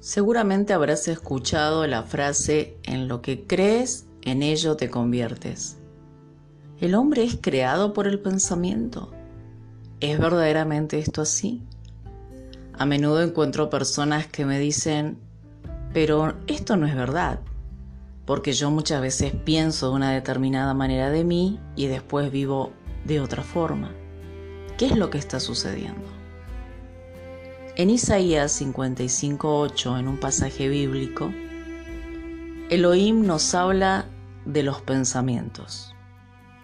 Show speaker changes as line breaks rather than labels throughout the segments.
Seguramente habrás escuchado la frase en lo que crees, en ello te conviertes. ¿El hombre es creado por el pensamiento? ¿Es verdaderamente esto así? A menudo encuentro personas que me dicen, pero esto no es verdad, porque yo muchas veces pienso de una determinada manera de mí y después vivo de otra forma. ¿Qué es lo que está sucediendo? En Isaías 55.8, en un pasaje bíblico, Elohim nos habla de los pensamientos.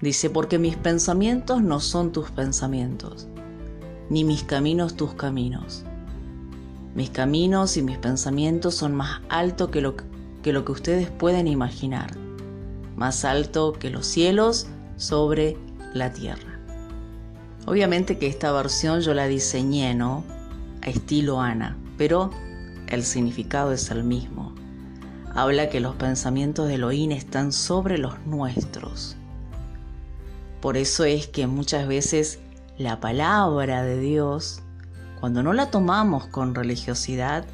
Dice, porque mis pensamientos no son tus pensamientos, ni mis caminos tus caminos. Mis caminos y mis pensamientos son más altos que lo que, lo que ustedes pueden imaginar, más alto que los cielos sobre la tierra. Obviamente que esta versión yo la diseñé, ¿no? Estilo Ana, pero el significado es el mismo. Habla que los pensamientos de Elohim están sobre los nuestros. Por eso es que muchas veces la palabra de Dios, cuando no la tomamos con religiosidad,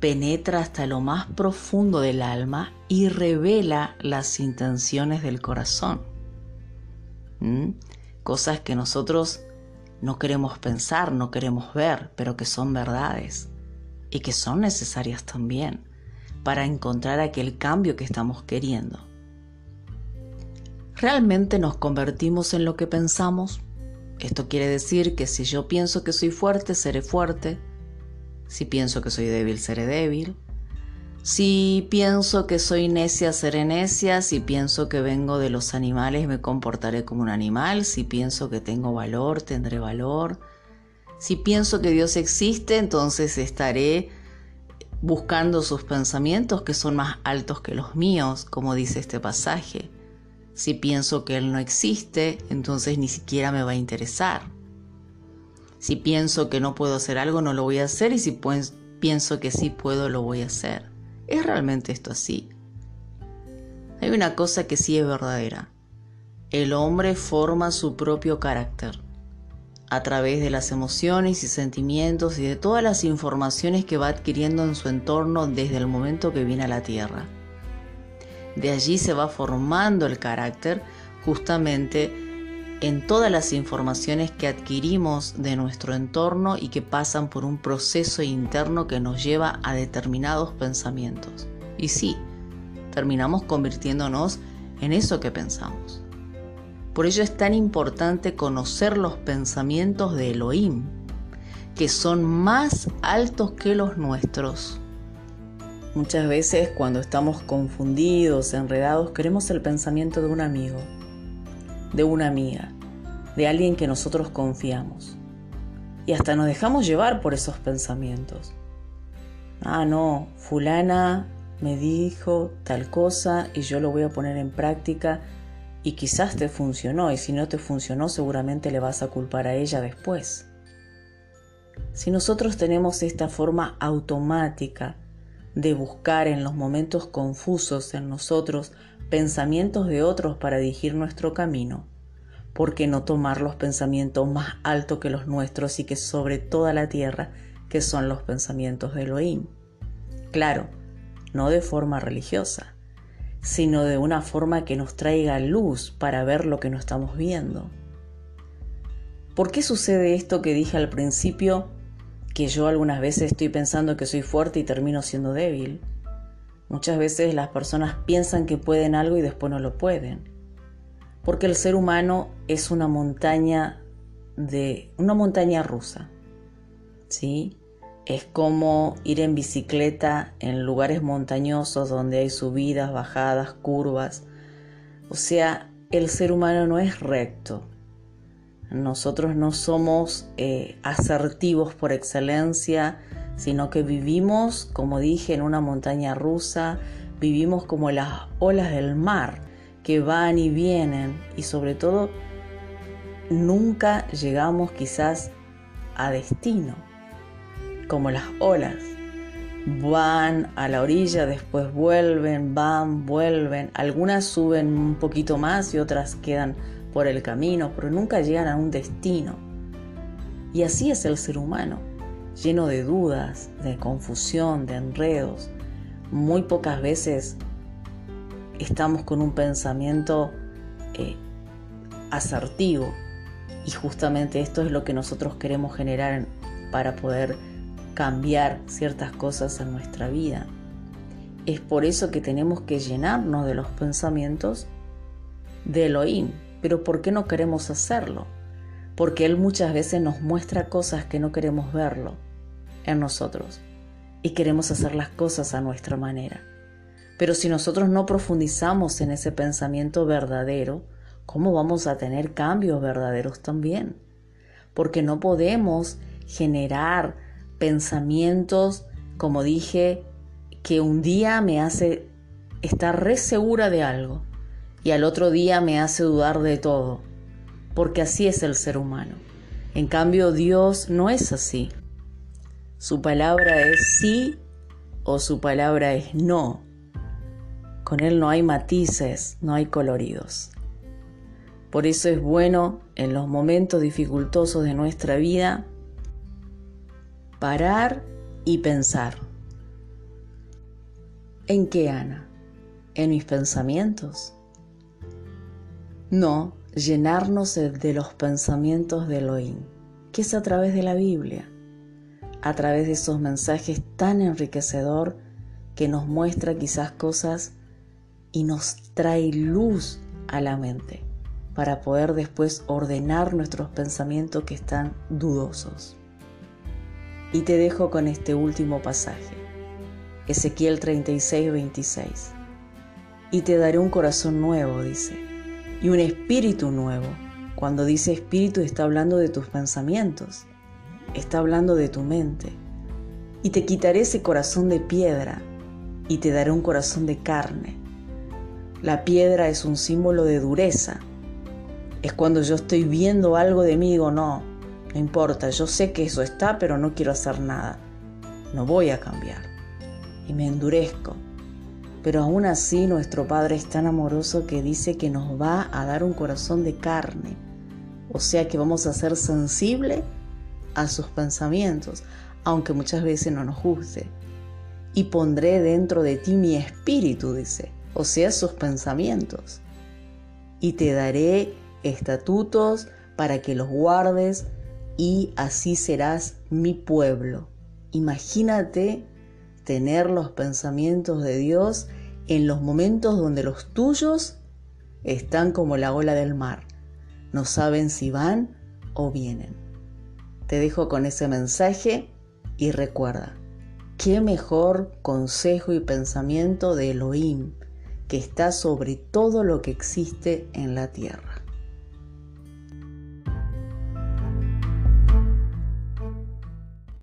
penetra hasta lo más profundo del alma y revela las intenciones del corazón. ¿Mm? Cosas que nosotros no queremos pensar, no queremos ver, pero que son verdades y que son necesarias también para encontrar aquel cambio que estamos queriendo. ¿Realmente nos convertimos en lo que pensamos? Esto quiere decir que si yo pienso que soy fuerte, seré fuerte. Si pienso que soy débil, seré débil. Si pienso que soy necia, seré necia. Si pienso que vengo de los animales, me comportaré como un animal. Si pienso que tengo valor, tendré valor. Si pienso que Dios existe, entonces estaré buscando sus pensamientos que son más altos que los míos, como dice este pasaje. Si pienso que Él no existe, entonces ni siquiera me va a interesar. Si pienso que no puedo hacer algo, no lo voy a hacer y si pienso que sí puedo, lo voy a hacer. ¿Es realmente esto así? Hay una cosa que sí es verdadera. El hombre forma su propio carácter a través de las emociones y sentimientos y de todas las informaciones que va adquiriendo en su entorno desde el momento que viene a la Tierra. De allí se va formando el carácter justamente en todas las informaciones que adquirimos de nuestro entorno y que pasan por un proceso interno que nos lleva a determinados pensamientos. Y sí, terminamos convirtiéndonos en eso que pensamos. Por ello es tan importante conocer los pensamientos de Elohim, que son más altos que los nuestros. Muchas veces cuando estamos confundidos, enredados, queremos el pensamiento de un amigo, de una amiga, de alguien que nosotros confiamos. Y hasta nos dejamos llevar por esos pensamientos. Ah, no, fulana me dijo tal cosa y yo lo voy a poner en práctica y quizás te funcionó y si no te funcionó seguramente le vas a culpar a ella después. Si nosotros tenemos esta forma automática de buscar en los momentos confusos en nosotros pensamientos de otros para dirigir nuestro camino, ¿por qué no tomar los pensamientos más altos que los nuestros y que sobre toda la tierra, que son los pensamientos de Elohim? Claro, no de forma religiosa, sino de una forma que nos traiga luz para ver lo que no estamos viendo. ¿Por qué sucede esto que dije al principio, que yo algunas veces estoy pensando que soy fuerte y termino siendo débil? Muchas veces las personas piensan que pueden algo y después no lo pueden porque el ser humano es una montaña de una montaña rusa. ¿Sí? Es como ir en bicicleta en lugares montañosos donde hay subidas, bajadas, curvas. O sea, el ser humano no es recto. Nosotros no somos eh, asertivos por excelencia, sino que vivimos, como dije, en una montaña rusa, vivimos como las olas del mar que van y vienen y sobre todo nunca llegamos quizás a destino, como las olas. Van a la orilla, después vuelven, van, vuelven. Algunas suben un poquito más y otras quedan por el camino, pero nunca llegan a un destino. Y así es el ser humano. lleno de dudas, de confusión, de enredos. Muy pocas veces estamos con un pensamiento eh, asertivo y justamente esto es lo que nosotros queremos generar para poder cambiar ciertas cosas en nuestra vida. Es por eso que tenemos que llenarnos de los pensamientos de Elohim. Pero ¿por qué no queremos hacerlo? Porque Él muchas veces nos muestra cosas que no queremos verlo en nosotros y queremos hacer las cosas a nuestra manera. Pero si nosotros no profundizamos en ese pensamiento verdadero, ¿cómo vamos a tener cambios verdaderos también? Porque no podemos generar pensamientos, como dije, que un día me hace estar re segura de algo y al otro día me hace dudar de todo, porque así es el ser humano. En cambio, Dios no es así. Su palabra es sí o su palabra es no. Con Él no hay matices, no hay coloridos. Por eso es bueno en los momentos dificultosos de nuestra vida parar y pensar. ¿En qué, Ana? ¿En mis pensamientos? No, llenarnos de los pensamientos de Elohim, que es a través de la Biblia, a través de esos mensajes tan enriquecedor que nos muestra quizás cosas y nos trae luz a la mente para poder después ordenar nuestros pensamientos que están dudosos. Y te dejo con este último pasaje, Ezequiel 36, 26. Y te daré un corazón nuevo, dice, y un espíritu nuevo. Cuando dice espíritu está hablando de tus pensamientos, está hablando de tu mente. Y te quitaré ese corazón de piedra y te daré un corazón de carne. La piedra es un símbolo de dureza. Es cuando yo estoy viendo algo de mí y digo, no, no importa, yo sé que eso está, pero no quiero hacer nada. No voy a cambiar. Y me endurezco. Pero aún así nuestro Padre es tan amoroso que dice que nos va a dar un corazón de carne. O sea que vamos a ser sensibles a sus pensamientos, aunque muchas veces no nos guste. Y pondré dentro de ti mi espíritu, dice, o sea, sus pensamientos. Y te daré estatutos para que los guardes y así serás mi pueblo. Imagínate tener los pensamientos de Dios en los momentos donde los tuyos están como la ola del mar. No saben si van o vienen. Te dejo con ese mensaje y recuerda, qué mejor consejo y pensamiento de Elohim que está sobre todo lo que existe en la tierra.